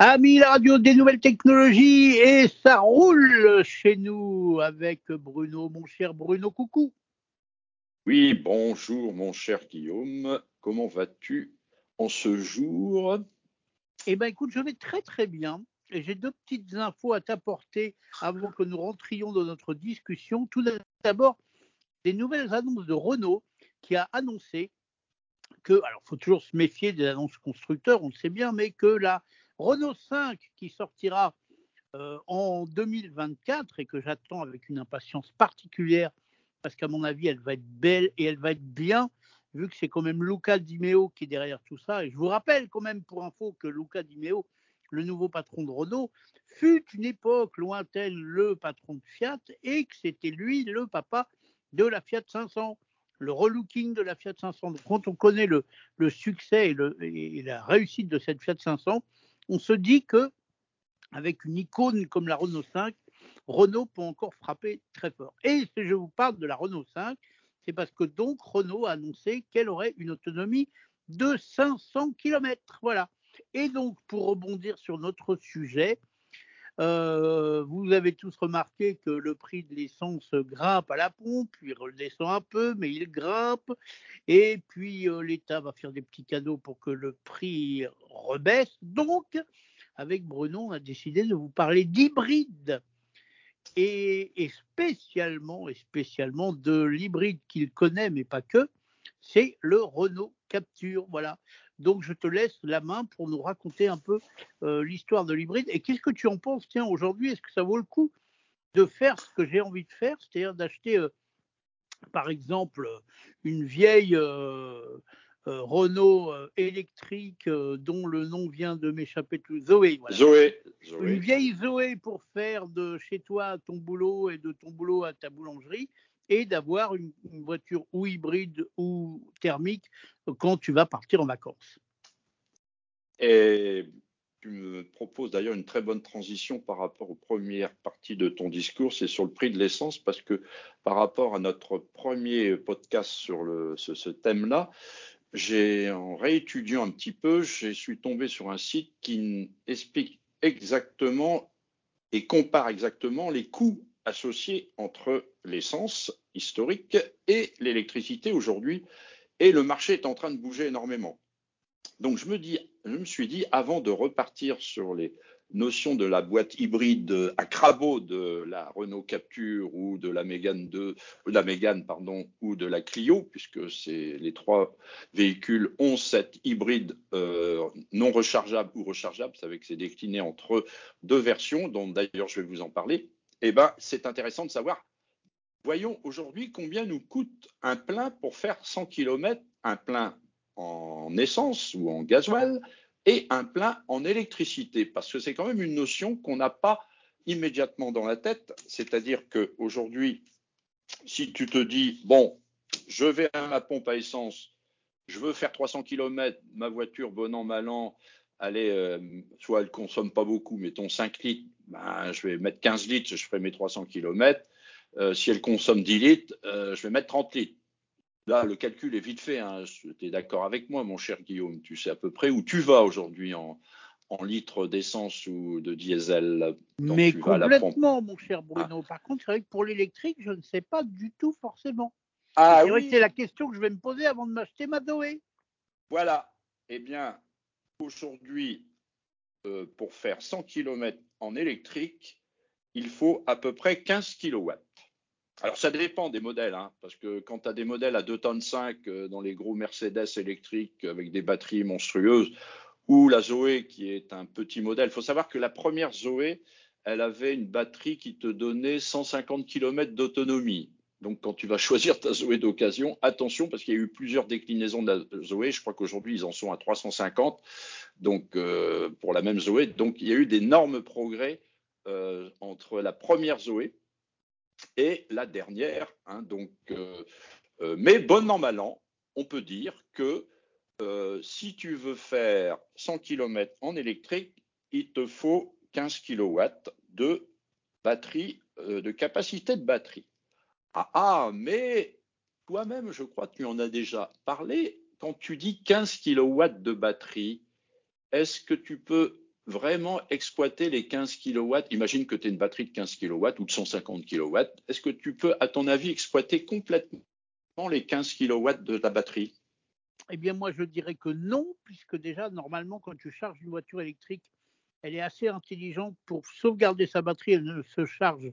Amis, la radio des nouvelles technologies et ça roule chez nous avec Bruno, mon cher Bruno, coucou. Oui, bonjour mon cher Guillaume, comment vas-tu en ce jour? Eh bien écoute, je vais très très bien et j'ai deux petites infos à t'apporter avant que nous rentrions dans notre discussion. Tout d'abord, des nouvelles annonces de Renault qui a annoncé que, alors il faut toujours se méfier des annonces constructeurs, on le sait bien, mais que la Renault 5 qui sortira euh, en 2024 et que j'attends avec une impatience particulière parce qu'à mon avis, elle va être belle et elle va être bien, vu que c'est quand même Luca Di Meo qui est derrière tout ça. Et je vous rappelle quand même pour info que Luca Di Meo, le nouveau patron de Renault, fut une époque lointaine le patron de Fiat et que c'était lui le papa de la Fiat 500, le relooking de la Fiat 500. Donc, quand on connaît le, succès et, la réussite de cette Fiat 500, on se dit que avec une icône comme la Renault 5, Renault peut encore frapper très fort. Et si je vous parle de la Renault 5, c'est parce que donc Renault a annoncé qu'elle aurait une autonomie de 500 km. Voilà. Et donc, pour rebondir sur notre sujet, euh, vous avez tous remarqué que le prix de l'essence grimpe à la pompe, puis redescend un peu, mais il grimpe. Et puis euh, l'État va faire des petits cadeaux pour que le prix rebaisse. Donc, avec Bruno, on a décidé de vous parler d'hybride. Et, et, spécialement, et spécialement de l'hybride qu'il connaît, mais pas que, c'est le Renault Capture. Voilà. Donc, je te laisse la main pour nous raconter un peu euh, l'histoire de l'hybride. Et qu'est-ce que tu en penses, tiens, aujourd'hui Est-ce que ça vaut le coup de faire ce que j'ai envie de faire, c'est-à-dire d'acheter, euh, par exemple, une vieille euh, Renault électrique dont le nom vient de m'échapper tout. Zoé, Zoé, Zoé. Une vieille Zoé pour faire de chez toi ton boulot et de ton boulot à ta boulangerie et d'avoir une, voiture ou hybride ou thermique quand tu vas partir en vacances. Et tu me proposes d'ailleurs une très bonne transition par rapport aux premières parties de ton discours, c'est sur le prix de l'essence, parce que par rapport à notre premier podcast sur ce, thème-là, j'ai en réétudiant un petit peu, je suis tombé sur un site qui explique exactement et compare exactement les coûts associé entre l'essence historique et l'électricité aujourd'hui, et le marché est en train de bouger énormément. Donc je me, dis, je me suis dit, avant de repartir sur les notions de la boîte hybride à crabot de la Renault Capture ou de la Mégane 2, de la Mégane pardon, ou de la Clio, puisque c'est les trois véhicules ont cette hybride euh, non rechargeable ou rechargeable, ça veut que c'est décliné entre deux versions, dont d'ailleurs je vais vous en parler eh ben, c'est intéressant de savoir, voyons aujourd'hui combien nous coûte un plein pour faire 100 km, un plein en essence ou en gasoil et un plein en électricité, parce que c'est quand même une notion qu'on n'a pas immédiatement dans la tête, c'est-à-dire qu'aujourd'hui, si tu te dis, bon, je vais à ma pompe à essence, je veux faire 300 km, ma voiture, bon an, mal an, allez, euh, soit elle consomme pas beaucoup, mettons 5 litres, ben, je vais mettre 15 litres, je ferai mes 300 km. Euh, si elle consomme 10 litres, euh, je vais mettre 30 litres. Là, le calcul est vite fait. Hein. Tu es d'accord avec moi, mon cher Guillaume. Tu sais à peu près où tu vas aujourd'hui en, litres d'essence ou de diesel. Mais complètement, mon cher Bruno. Par contre, c'est vrai que pour l'électrique, je ne sais pas du tout forcément. Ah, c'est oui. c'est la question que je vais me poser avant de m'acheter ma Zoé. Voilà. Eh bien, aujourd'hui, euh, pour faire 100 km en électrique, il faut à peu près 15 kW. Alors ça dépend des modèles, hein, parce que quand tu as des modèles à 2 tonnes 5 euh, dans les gros Mercedes électriques avec des batteries monstrueuses, ou la Zoé qui est un petit modèle, il faut savoir que la première Zoé, elle avait une batterie qui te donnait 150 km d'autonomie. Donc, quand tu vas choisir ta Zoé d'occasion, attention parce qu'il y a eu plusieurs déclinaisons de la Zoé. Je crois qu'aujourd'hui, ils en sont à 350. Donc, euh, pour la même Zoé. Donc, il y a eu d'énormes progrès euh, entre la première Zoé et la dernière. Hein. donc, euh, mais bon an, mal on peut dire que si tu veux faire 100 km en électrique, il te faut 15 kW de batterie, de capacité de batterie. Ah, ah, mais toi-même, je crois que tu en as déjà parlé. Quand tu dis 15 kW de batterie, est-ce que tu peux vraiment exploiter les 15 kW Imagine que tu as une batterie de 15 kW ou de 150 kW. Est-ce que tu peux, à ton avis, exploiter complètement les 15 kW de ta batterie? Eh bien, moi, je dirais que non, puisque déjà, normalement, quand tu charges une voiture électrique, elle est assez intelligente pour sauvegarder sa batterie, elle ne se charge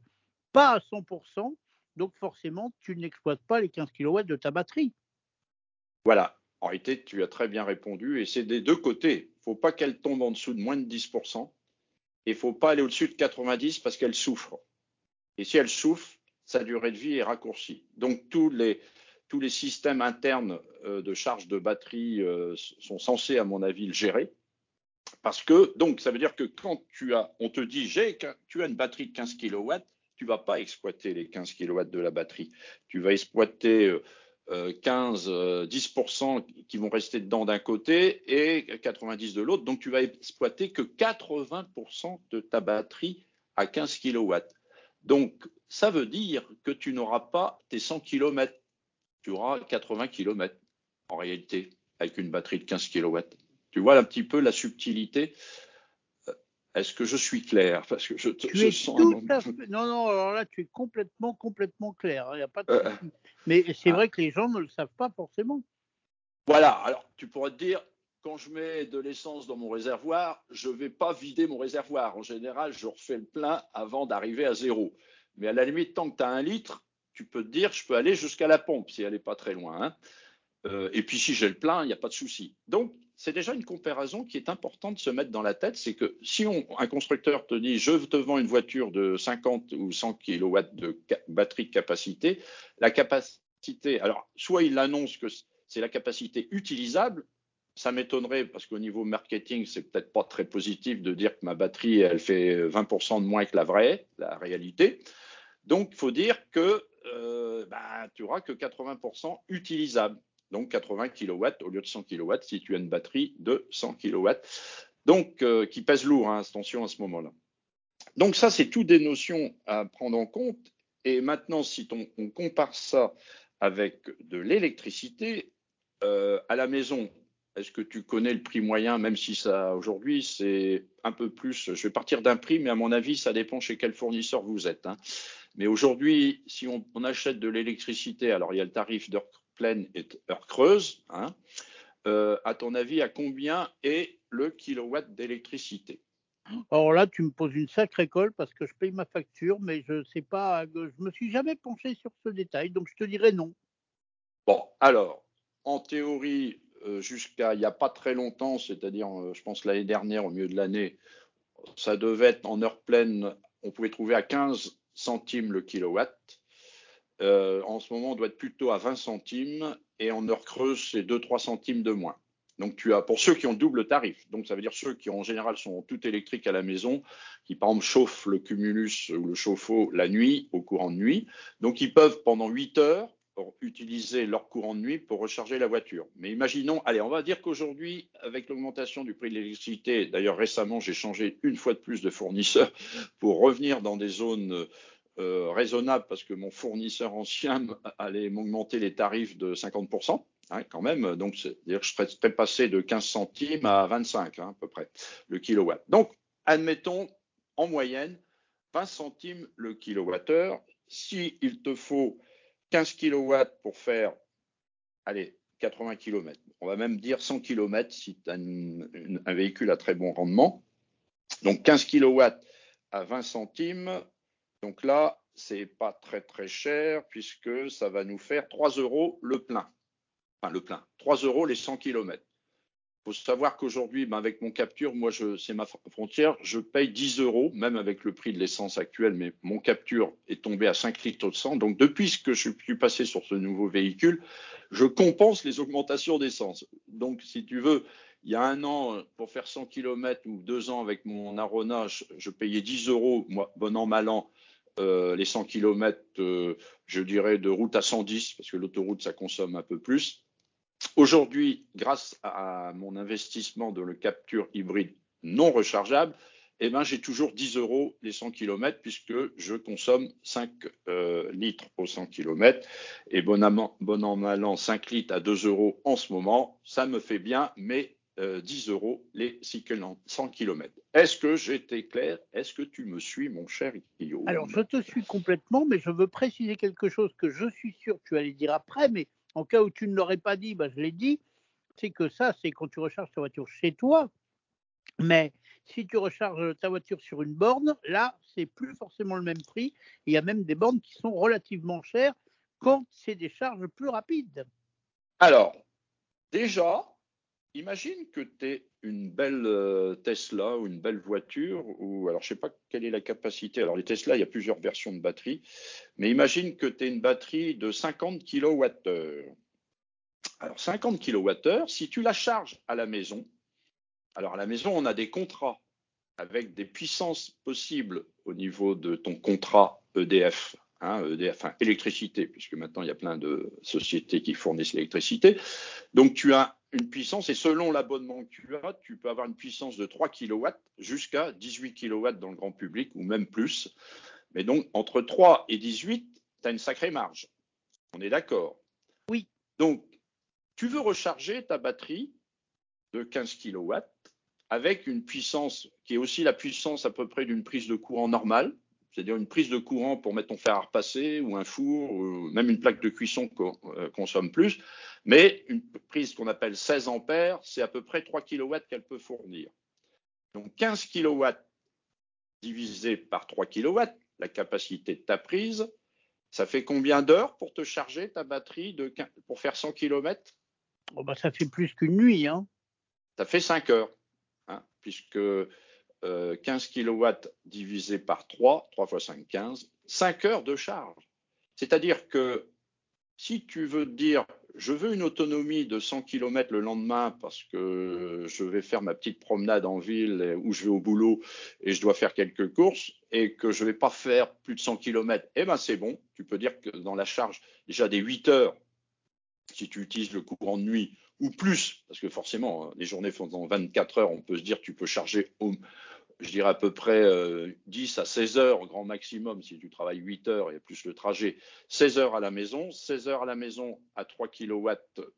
pas à 100%, donc forcément, tu n'exploites pas les 15 kW de ta batterie. Voilà, en tu as très bien répondu, et c'est des deux côtés. Il ne faut pas qu'elle tombe en dessous de moins de 10%, et il ne faut pas aller au-dessus de 90% parce qu'elle souffre. Et si elle souffre, sa durée de vie est raccourcie. Donc tous les, systèmes internes euh, de charge de batterie euh, sont censés, à mon avis, le gérer. Parce que, donc, ça veut dire que quand tu as, on te dit, j'ai, tu as une batterie de 15 kW, tu vas pas exploiter les 15 kW de la batterie. Tu vas exploiter 15, euh, 10% qui vont rester dedans d'un côté et 90 de l'autre. Donc, tu vas exploiter que 80% de ta batterie à 15 kW. Donc, ça veut dire que tu n'auras pas tes 100 km tu auras 80 km en réalité avec une batterie de 15 kW. Tu vois un petit peu la subtilité. Est-ce que je suis clair? Parce que je, tu sens tout à fait... Non, non, alors là, tu es complètement, complètement clair. Il hein, a pas de euh, Mais c'est ah. vrai que les gens ne le savent pas forcément. Voilà, alors tu pourrais te dire, quand je mets de l'essence dans mon réservoir, je ne vais pas vider mon réservoir. En général, je refais le plein avant d'arriver à zéro. Mais à la limite, tant que tu as un litre, tu peux te dire, je peux aller jusqu'à la pompe si elle n'est pas très loin. Hein. Euh, et puis si j'ai le plein, il n'y a pas de souci. Donc, c'est déjà une comparaison qui est importante de se mettre dans la tête. C'est que si un constructeur te dit, je te vends une voiture de 50 ou 100 kW de batterie de capacité, la capacité, alors soit il annonce que c'est la capacité utilisable, ça m'étonnerait parce qu'au niveau marketing, c'est peut-être pas très positif de dire que ma batterie, elle fait 20% de moins que la vraie, la réalité. Donc, il faut dire que euh, bah, tu n'auras que 80% utilisable. Donc 80 kW au lieu de 100 kW si tu as une batterie de 100 kW. Donc, euh, qui pèse lourd, hein, attention à ce moment-là. Donc ça, c'est toutes des notions à prendre en compte. Et maintenant, si on, compare ça avec de l'électricité, euh, à la maison, est-ce que tu connais le prix moyen, même si ça aujourd'hui c'est un peu plus, je vais partir d'un prix, mais à mon avis, ça dépend chez quel fournisseur vous êtes. Hein. Mais aujourd'hui, si on, achète de l'électricité, alors il y a le tarif d'heure pleine et heure creuse, hein, euh, à ton avis, à combien est le kilowatt d'électricité? Alors là, tu me poses une sacrée colle parce que je paye ma facture, mais je sais pas, je me suis jamais penché sur ce détail, donc je te dirais non. Bon, alors, en théorie, euh, jusqu'à il n'y a pas très longtemps, c'est-à-dire, euh, je pense l'année dernière, au milieu de l'année, ça devait être en heure pleine, on pouvait trouver à 15 centimes le kilowatt. Euh, en ce moment, on doit être plutôt à 20 centimes et en heure creuse, c'est 2-3 centimes de moins. Donc, tu as pour ceux qui ont double tarif, donc ça veut dire ceux qui en général sont tout électriques à la maison, qui par exemple chauffent le cumulus ou le chauffe-eau la nuit, au courant de nuit. Donc, ils peuvent pendant 8 heures utiliser leur courant de nuit pour recharger la voiture. Mais imaginons, allez, on va dire qu'aujourd'hui, avec l'augmentation du prix de l'électricité, d'ailleurs récemment, j'ai changé une fois de plus de fournisseur pour revenir dans des zones euh, raisonnable parce que mon fournisseur ancien allait m'augmenter les tarifs de 50%, hein, quand même. Donc, c'est-à-dire que je serais passé de 15 centimes à 25, hein, à peu près, le kilowatt. Donc, admettons, en moyenne, 20 centimes le kilowattheure. S'il il te faut 15 kilowatts pour faire, allez, 80 km, on va même dire 100 km si tu as un véhicule à très bon rendement. Donc, 15 kilowatts à 20 centimes, donc là, c'est pas très très cher puisque ça va nous faire 3 euros le plein. Enfin, le plein. 3 euros les 100 km. Il faut savoir qu'aujourd'hui, ben, avec mon capture, moi, c'est ma frontière, je paye 10 euros, même avec le prix de l'essence actuel, mais mon capture est tombé à 5 litres de sang. Donc, depuis que je suis passé sur ce nouveau véhicule, je compense les augmentations d'essence. Donc, si tu veux, il y a un an, pour faire 100 km ou deux ans avec mon Arona, je, payais 10 euros, moi, bon an, mal an, euh, les 100 km, euh, je dirais, de route à 110, parce que l'autoroute, ça consomme un peu plus. Aujourd'hui, grâce à mon investissement de le capture hybride non rechargeable, eh ben, j'ai toujours 10 euros les 100 km puisque je consomme 5 euh, litres au 100 km. Et bon an, bon an, mal an, 5 litres à 2 euros en ce moment, ça me fait bien mes 10 euros les 100 km. Est-ce que j'étais clair? Est-ce que tu me suis, mon cher Guillaume Alors, je te suis complètement, mais je veux préciser quelque chose que je suis sûr que tu allais dire après, mais en cas où tu ne l'aurais pas dit, bah, je l'ai dit. C'est que ça, c'est quand tu recharges ta voiture chez toi. Mais si tu recharges ta voiture sur une borne, là, c'est plus forcément le même prix. Il y a même des bornes qui sont relativement chères quand c'est des charges plus rapides. Alors, déjà, imagine que tu es une belle euh, Tesla ou une belle voiture, ou alors je sais pas quelle est la capacité. Alors, les Tesla, il y a plusieurs versions de batterie, mais imagine que tu es une batterie de 50 kWh. Alors, 50 kWh, si tu la charges à la maison, alors à la maison, on a des contrats avec des puissances possibles au niveau de ton contrat EDF, hein, EDF, enfin électricité, puisque maintenant il y a plein de sociétés qui fournissent l'électricité. Donc tu as une puissance, et selon l'abonnement que tu as, tu peux avoir une puissance de 3 kW jusqu'à 18 kW dans le grand public, ou même plus. Mais donc entre 3 et 18, tu as une sacrée marge. On est d'accord? Oui. Donc, tu veux recharger ta batterie de 15 kW avec une puissance qui est aussi la puissance à peu près d'une prise de courant normale, c'est-à-dire une prise de courant pour mettre ton fer à repasser ou un four, ou même une plaque de cuisson euh, consomme plus, mais une prise qu'on appelle 16 ampères, c'est à peu près 3 kW qu'elle peut fournir. Donc 15 kW divisé par 3 kW, la capacité de ta prise, ça fait combien d'heures pour te charger ta batterie de, pour faire 100 km oh bah Ça fait plus qu'une nuit. Hein. Ça fait 5 heures puisque 15 kW divisé par 3, 3 fois 5, 15, 5 heures de charge. C'est-à-dire que si tu veux dire, je veux une autonomie de 100 km le lendemain parce que je vais faire ma petite promenade en ville où je vais au boulot et je dois faire quelques courses et que je ne vais pas faire plus de 100 km, eh ben c'est bon. Tu peux dire que dans la charge, déjà des 8 heures, si tu utilises le courant de nuit, ou plus, parce que forcément, hein, les journées font dans 24 heures, on peut se dire tu peux charger, je dirais à peu près 10 euh, à 16 heures grand maximum si tu travailles 8 heures et plus le trajet, 16 heures à la maison, 16 heures à la maison à 3 kW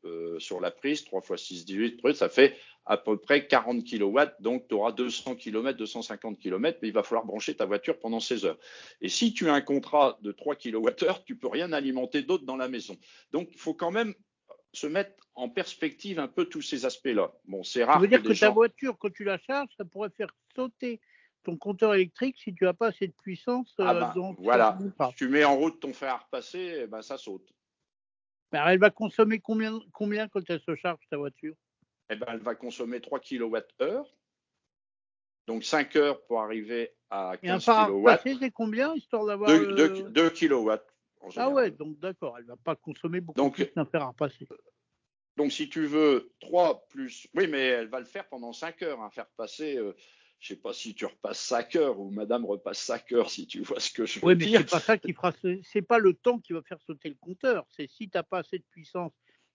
euh, sur la prise, 3 fois 6, 18, ça fait à peu près 40 kW, donc tu auras 200 km, 250 km, mais il va falloir brancher ta voiture pendant 16 heures. Et si tu as un contrat de 3 kWh, tu peux rien alimenter d'autre dans la maison. Donc il faut quand même se mettre en perspective un peu tous ces aspects-là. Bon, c'est rare. Ça veut dire que, ta voiture, quand tu la charges, ça pourrait faire sauter ton compteur électrique si tu n'as pas assez de puissance. Ah euh, bah, voilà. Si tu mets en route ton fer à repasser, ben, ça saute. elle va consommer combien, combien quand elle se charge, ta voiture? Eh ben, Elle va consommer 3 kWh. Donc 5 heures pour arriver à 15 Et un fer kW. c'est combien, histoire d'avoir. 2, 2 kW. Ah ouais, donc d'accord, elle ne va pas consommer beaucoup donc, plus d'un fer à repasser. Donc si tu veux 3 plus... Oui, mais elle va le faire pendant 5 heures, un faire passer... Euh, je ne sais pas si tu repasses 5 heures ou madame repasse 5 heures, si tu vois ce que je veux dire. Oui, mais c'est pas ça qui fera... C'est pas le temps qui va faire sauter le compteur. C'est si tu n'as pas assez de puissance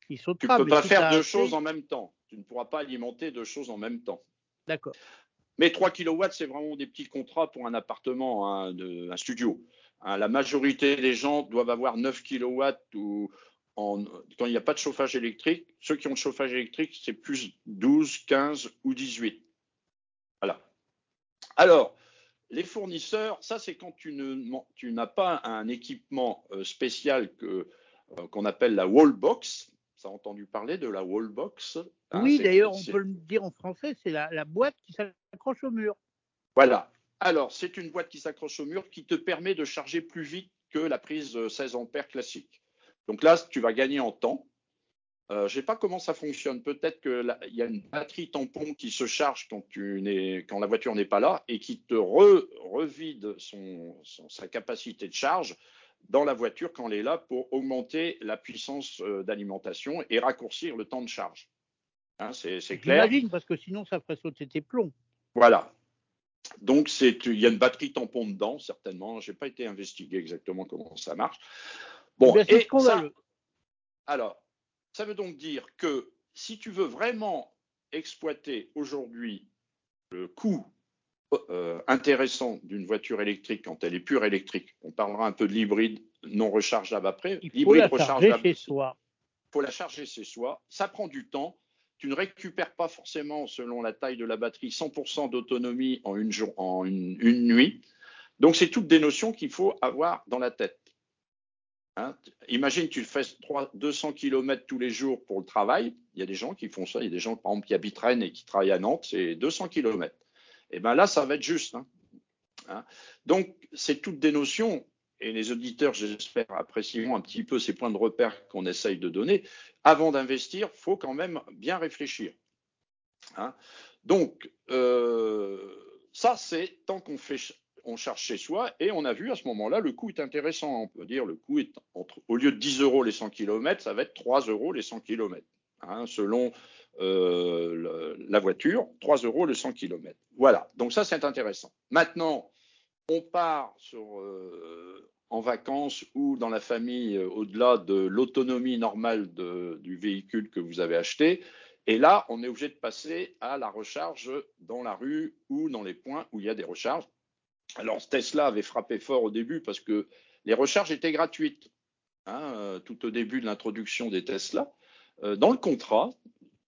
qui sautera. Tu ne peux pas faire deux choses en même temps. Tu ne pourras pas alimenter deux choses en même temps. D'accord. Mais 3 kW, c'est vraiment des petits contrats pour un appartement, un, de, un studio. Hein, la majorité des gens doivent avoir 9 kW ou en, quand il n'y a pas de chauffage électrique. Ceux qui ont le chauffage électrique, c'est plus 12, 15 ou 18. Voilà. Alors, les fournisseurs, ça c'est quand tu, n'as pas un équipement euh, spécial euh, qu'on appelle la wallbox. Ça a entendu parler de la wallbox hein, Oui, d'ailleurs, on peut le dire en français, c'est la boîte qui s'accroche au mur. Voilà. Alors, c'est une boîte qui s'accroche au mur qui te permet de charger plus vite que la prise 16 ampères classique. Donc là, tu vas gagner en temps. Euh, je ne sais pas comment ça fonctionne. Peut-être qu'il y a une batterie tampon qui se charge quand, la voiture n'est pas là et qui te revide sa capacité de charge dans la voiture quand elle est là pour augmenter la puissance euh, d'alimentation et raccourcir le temps de charge. Hein, c'est clair. J'imagine, parce que sinon, ça ferait sauter tes plombs. Voilà. Donc, il y a une batterie tampon dedans, certainement. Je n'ai pas été investigué exactement comment ça marche. Bon, eh et ça, alors, ça veut donc dire que si tu veux vraiment exploiter aujourd'hui le coût euh, intéressant d'une voiture électrique quand elle est pure électrique, on parlera un peu de l'hybride non rechargeable après. Il faut la charger chez soi. Il faut la charger chez soi. Ça prend du temps. tu ne récupères pas forcément, selon la taille de la batterie, 100% d'autonomie en, une, en une, nuit. Donc, c'est toutes des notions qu'il faut avoir dans la tête. Hein Imagine, tu fais 3, 200 km tous les jours pour le travail. Il y a des gens qui font ça. Il y a des gens, par exemple, qui habitent Rennes et qui travaillent à Nantes, c'est 200 km. Et bien là, ça va être juste. Hein. Hein Donc, c'est toutes des notions et les auditeurs, j'espère, apprécieront un petit peu ces points de repère qu'on essaye de donner. Avant d'investir, faut quand même bien réfléchir. Hein. Donc, euh, ça, c'est tant qu'on fait, on charge chez soi et on a vu à ce moment-là, le coût est intéressant. On peut dire le coût est entre, au lieu de 10 euros les 100 km, ça va être 3 euros les 100 km, hein, selon euh, la voiture, 3 euros les 100 km. Voilà, donc ça, c'est intéressant. Maintenant, on part euh, en vacances ou dans la famille euh, au-delà de l'autonomie normale du véhicule que vous avez acheté. Et là, on est obligé de passer à la recharge dans la rue ou dans les points où il y a des recharges. Alors, Tesla avait frappé fort au début parce que les recharges étaient gratuites, hein, euh, tout au début de l'introduction des Tesla. Euh, dans le contrat,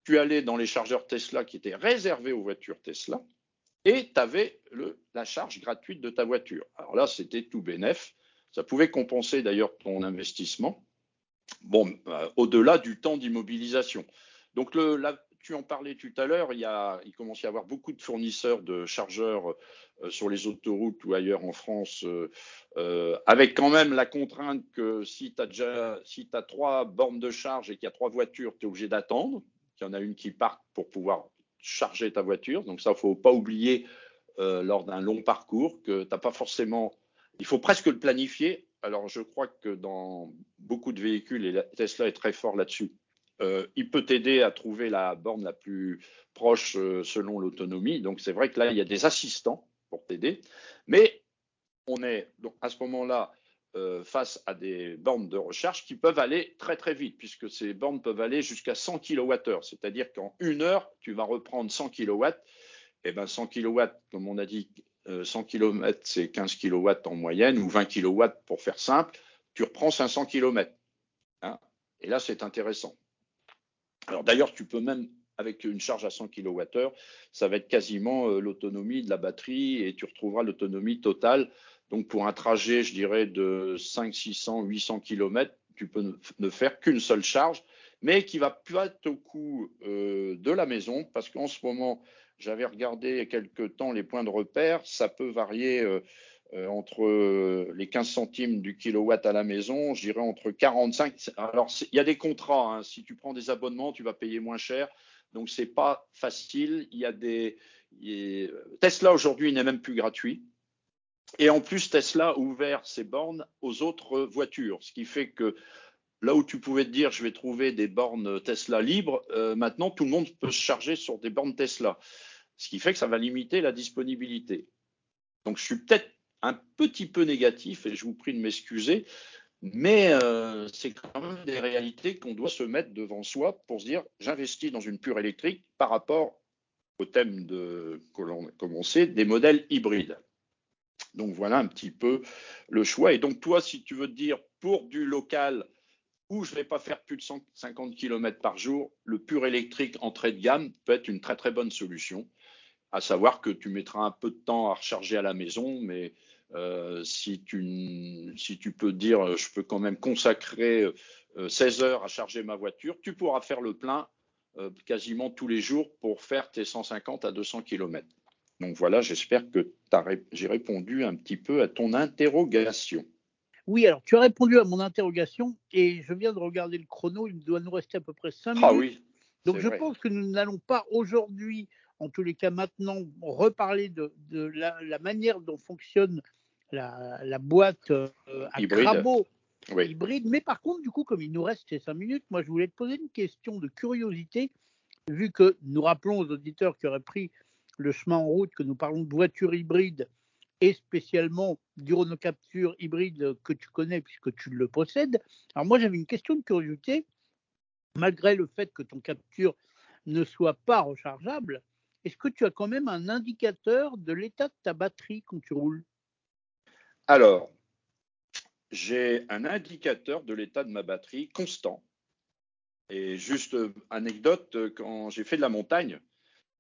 tu allais dans les chargeurs Tesla qui étaient réservés aux voitures Tesla et tu avais la charge gratuite de ta voiture. Alors là, c'était tout bénef. Ça pouvait compenser d'ailleurs ton investissement. Bon, euh, au-delà du temps d'immobilisation. Donc, le, tu en parlais tout à l'heure, il, commence à y avoir beaucoup de fournisseurs de chargeurs euh, sur les autoroutes ou ailleurs en France, euh, avec quand même la contrainte que si tu as si as trois bornes de charge et qu'il y a trois voitures, tu es obligé d'attendre qu'il y en a une qui parte pour pouvoir charger ta voiture. Donc ça, il ne faut pas oublier lors d'un long parcours que tu pas forcément il faut presque le planifier. Alors, je crois que dans beaucoup de véhicules, et Tesla est très fort là-dessus, euh, il peut t'aider à trouver la borne la plus proche euh, selon l'autonomie. Donc, c'est vrai que là, il y a des assistants pour t'aider. Mais on est donc, à ce moment-là euh, face à des bornes de recharge qui peuvent aller très, très vite, puisque ces bornes peuvent aller jusqu'à 100 kWh. C'est-à-dire qu'en une heure, tu vas reprendre 100 kW. Et bien, 100 kW, comme on a dit, 100 km, c'est 15 kW en moyenne, ou 20 kW pour faire simple, tu reprends 500 km. Hein. et là, c'est intéressant. Alors d'ailleurs, tu peux même, avec une charge à 100 kWh, ça va être quasiment euh, l'autonomie de la batterie et tu retrouveras l'autonomie totale. Donc pour un trajet, je dirais, de 5, 600, 800 km, tu peux ne faire qu'une seule charge, mais qui va pas être au coût euh, de la maison, parce qu'en ce moment, j'avais regardé quelques temps les points de repère. Ça peut varier euh, euh, entre euh, les 15 centimes du kilowatt à la maison, je dirais entre 45. Alors, il y a des contrats. Hein. Si tu prends des abonnements, tu vas payer moins cher. Donc, c'est pas facile. Il y a des. Tesla aujourd'hui n'est même plus gratuit. Et en plus, Tesla a ouvert ses bornes aux autres voitures, ce qui fait que là où tu pouvais te dire je vais trouver des bornes Tesla libres, maintenant tout le monde peut se charger sur des bornes Tesla ce qui fait que ça va limiter la disponibilité. Donc je suis peut-être un petit peu négatif et je vous prie de m'excuser, mais euh, c'est quand même des réalités qu'on doit se mettre devant soi pour se dire j'investis dans une pure électrique par rapport au thème de que l'on a commencé des modèles hybrides. Donc voilà un petit peu le choix. Et donc toi, si tu veux te dire pour du local où je ne vais pas faire plus de 150 km par jour, le pur électrique entrée de gamme peut être une très très bonne solution à savoir que tu mettras un peu de temps à recharger à la maison, mais euh, si, tu, si tu peux dire je peux quand même consacrer 16 euh, heures à charger ma voiture, tu pourras faire le plein euh, quasiment tous les jours pour faire tes 150 à 200 km. Donc voilà, j'espère que j'ai répondu un petit peu à ton interrogation. Oui, alors tu as répondu à mon interrogation et je viens de regarder le chrono, il doit nous rester à peu près 5 minutes. Ah oui. Donc je pense que nous n'allons pas aujourd'hui en tous les cas maintenant, reparler de, la, manière dont fonctionne la, boîte euh, à hybride. hybride. Mais par contre, du coup, comme il nous reste ces cinq minutes, moi, je voulais te poser une question de curiosité, vu que nous rappelons aux auditeurs qui auraient pris le chemin en route que nous parlons de voitures hybrides et spécialement du Renault Capture hybride que tu connais puisque tu le possèdes. Alors moi, j'avais une question de curiosité. Malgré le fait que ton Capture ne soit pas rechargeable, est-ce que tu as quand même un indicateur de l'état de ta batterie quand tu roules? Alors, j'ai un indicateur de l'état de ma batterie constant. Et juste anecdote, quand j'ai fait de la montagne,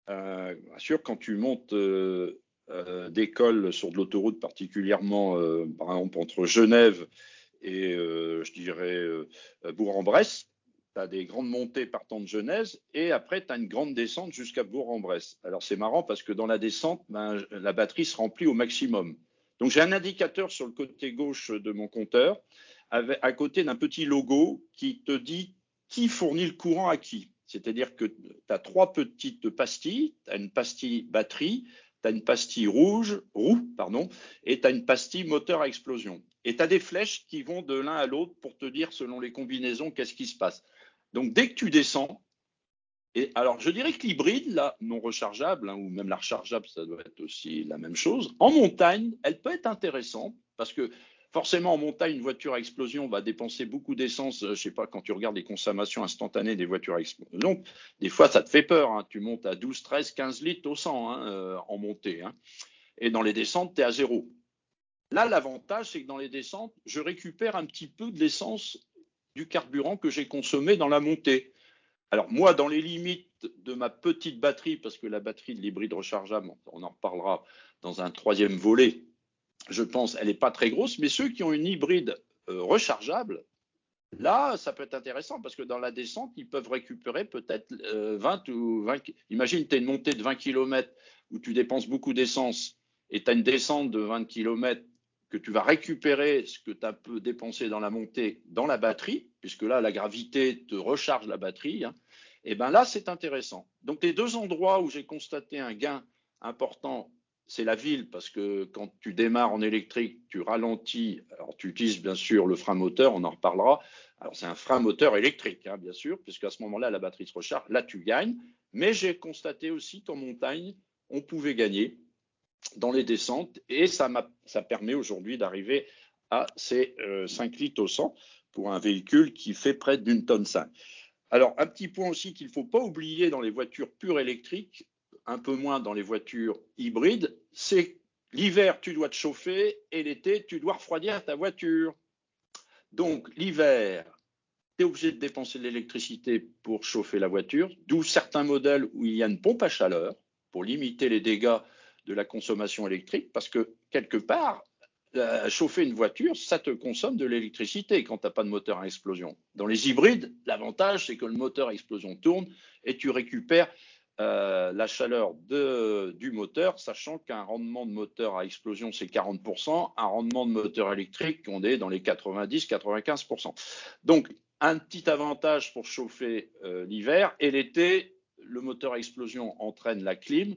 bien sûr, quand tu montes d'école sur de l'autoroute, particulièrement entre Genève et je dirais Bourg-en-Bresse, tu as des grandes montées partant de Genèse et après tu as une grande descente jusqu'à Bourg-en-Bresse. Alors c'est marrant parce que dans la descente, ben, la batterie se remplit au maximum. Donc j'ai un indicateur sur le côté gauche de mon compteur à côté d'un petit logo qui te dit qui fournit le courant à qui. C'est-à-dire que tu as trois petites pastilles, tu as une pastille batterie, tu as une pastille rouge, roue, pardon, et tu as une pastille moteur à explosion. Et tu as des flèches qui vont de l'un à l'autre pour te dire selon les combinaisons qu'est-ce qui se passe. Donc dès que tu descends, et alors je dirais que l'hybride, là, non rechargeable, hein, ou même la rechargeable, ça doit être aussi la même chose. En montagne, elle peut être intéressante parce que forcément en montagne, une voiture à explosion va dépenser beaucoup d'essence. Euh, je sais pas, quand tu regardes les consommations instantanées des voitures à explosion, des fois ça te fait peur. Hein. Tu montes à 12, 13, 15 litres au 100 hein, euh, en montée. Et dans les descentes, tu es à zéro. Là, l'avantage, c'est que dans les descentes, je récupère un petit peu de l'essence du carburant que j'ai consommé dans la montée. Alors moi, dans les limites de ma petite batterie, parce que la batterie de l'hybride rechargeable, on en reparlera dans un troisième volet, je pense, elle n'est pas très grosse, mais ceux qui ont une hybride euh, rechargeable, là, ça peut être intéressant parce que dans la descente, ils peuvent récupérer peut-être 20 euh, ou 20. Imagine, tu as une montée de 20 km où tu dépenses beaucoup d'essence et tu as une descente de 20 km que tu vas récupérer ce que tu as peu dépensé dans la montée dans la batterie, puisque là, la gravité te recharge la batterie, hein, et bien là, c'est intéressant. Donc, les deux endroits où j'ai constaté un gain important, c'est la ville, parce que quand tu démarres en électrique, tu ralentis, alors tu utilises bien sûr le frein moteur, on en reparlera. Alors, c'est un frein moteur électrique, hein, bien sûr, puisqu'à ce moment-là, la batterie se recharge, là, tu gagnes. Mais j'ai constaté aussi qu'en montagne, on pouvait gagner dans les descentes et ça, permet aujourd'hui d'arriver à ces 5 euh, litres au 100 pour un véhicule qui fait près d'une tonne 5. Alors, un petit point aussi qu'il ne faut pas oublier dans les voitures pures électriques, un peu moins dans les voitures hybrides, c'est l'hiver, tu dois te chauffer et l'été, tu dois refroidir ta voiture. Donc, l'hiver, tu es obligé de dépenser de l'électricité pour chauffer la voiture, d'où certains modèles où il y a une pompe à chaleur pour limiter les dégâts de la consommation électrique parce que quelque part, euh, chauffer une voiture, ça te consomme de l'électricité quand tu n'as pas de moteur à explosion. Dans les hybrides, l'avantage, c'est que le moteur à explosion tourne et tu récupères euh, la chaleur de, du moteur, sachant qu'un rendement de moteur à explosion, c'est 40%, un rendement de moteur électrique, on est dans les 90-95%. Donc, un petit avantage pour chauffer euh, l'hiver et l'été, le moteur à explosion entraîne la clim.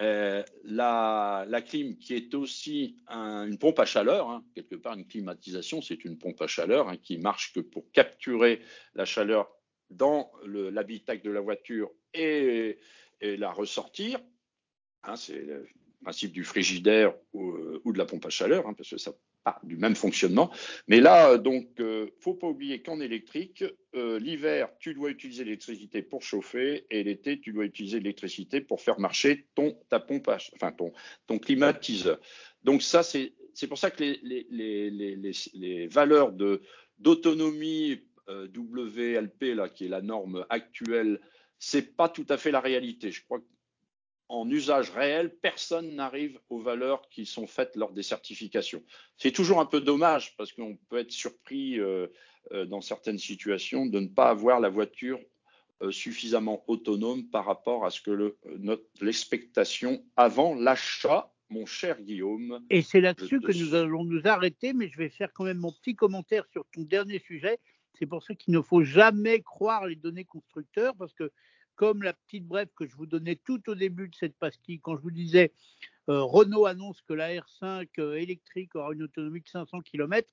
Euh, la, clim qui est aussi une pompe à chaleur, hein. quelque part une climatisation, c'est une pompe à chaleur hein, qui marche que pour capturer la chaleur dans l'habitacle de la voiture et, la ressortir. Hein, c'est le principe du frigidaire ou, euh, ou, de la pompe à chaleur, parce que ça du même fonctionnement. Mais là, euh, donc, euh, faut pas oublier qu'en électrique, euh, l'hiver, tu dois utiliser l'électricité pour chauffer et l'été, tu dois utiliser l'électricité pour faire marcher ton ta pompe, enfin ton, ton climatiseur. Donc ça, c'est pour ça que les, les, les, les, valeurs d'autonomie WLP là, qui est la norme actuelle, c'est pas tout à fait la réalité. Je crois que en usage réel, personne n'arrive aux valeurs qui sont faites lors des certifications. C'est toujours un peu dommage parce qu'on peut être surpris euh, euh, dans certaines situations de ne pas avoir la voiture euh, suffisamment autonome par rapport à ce que l'expectation avant l'achat, mon cher Guillaume. Et c'est là-dessus que nous allons nous arrêter, mais je vais faire quand même mon petit commentaire sur ton dernier sujet. C'est pour ça qu'il ne faut jamais croire les données constructeurs parce que comme la petite brève que je vous donnais tout au début de cette pastille, quand je vous disais euh, Renault annonce que la R5 euh, électrique aura une autonomie de 500 km,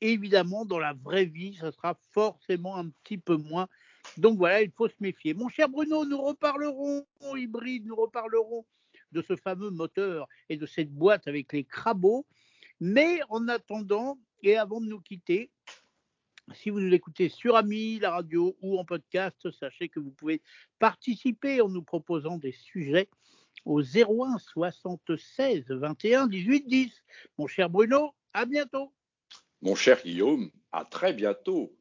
évidemment, dans la vraie vie, ça sera forcément un petit peu moins. Donc voilà, il faut se méfier. Mon cher Bruno, nous reparlerons hybride, nous reparlerons de ce fameux moteur et de cette boîte avec les crabos. Mais en attendant, et avant de nous quitter, si vous nous écoutez sur Ami, la radio ou en podcast, sachez que vous pouvez participer en nous proposant des sujets au 01 76 21 18 10. Mon cher Bruno, à bientôt. Mon cher Guillaume, à très bientôt.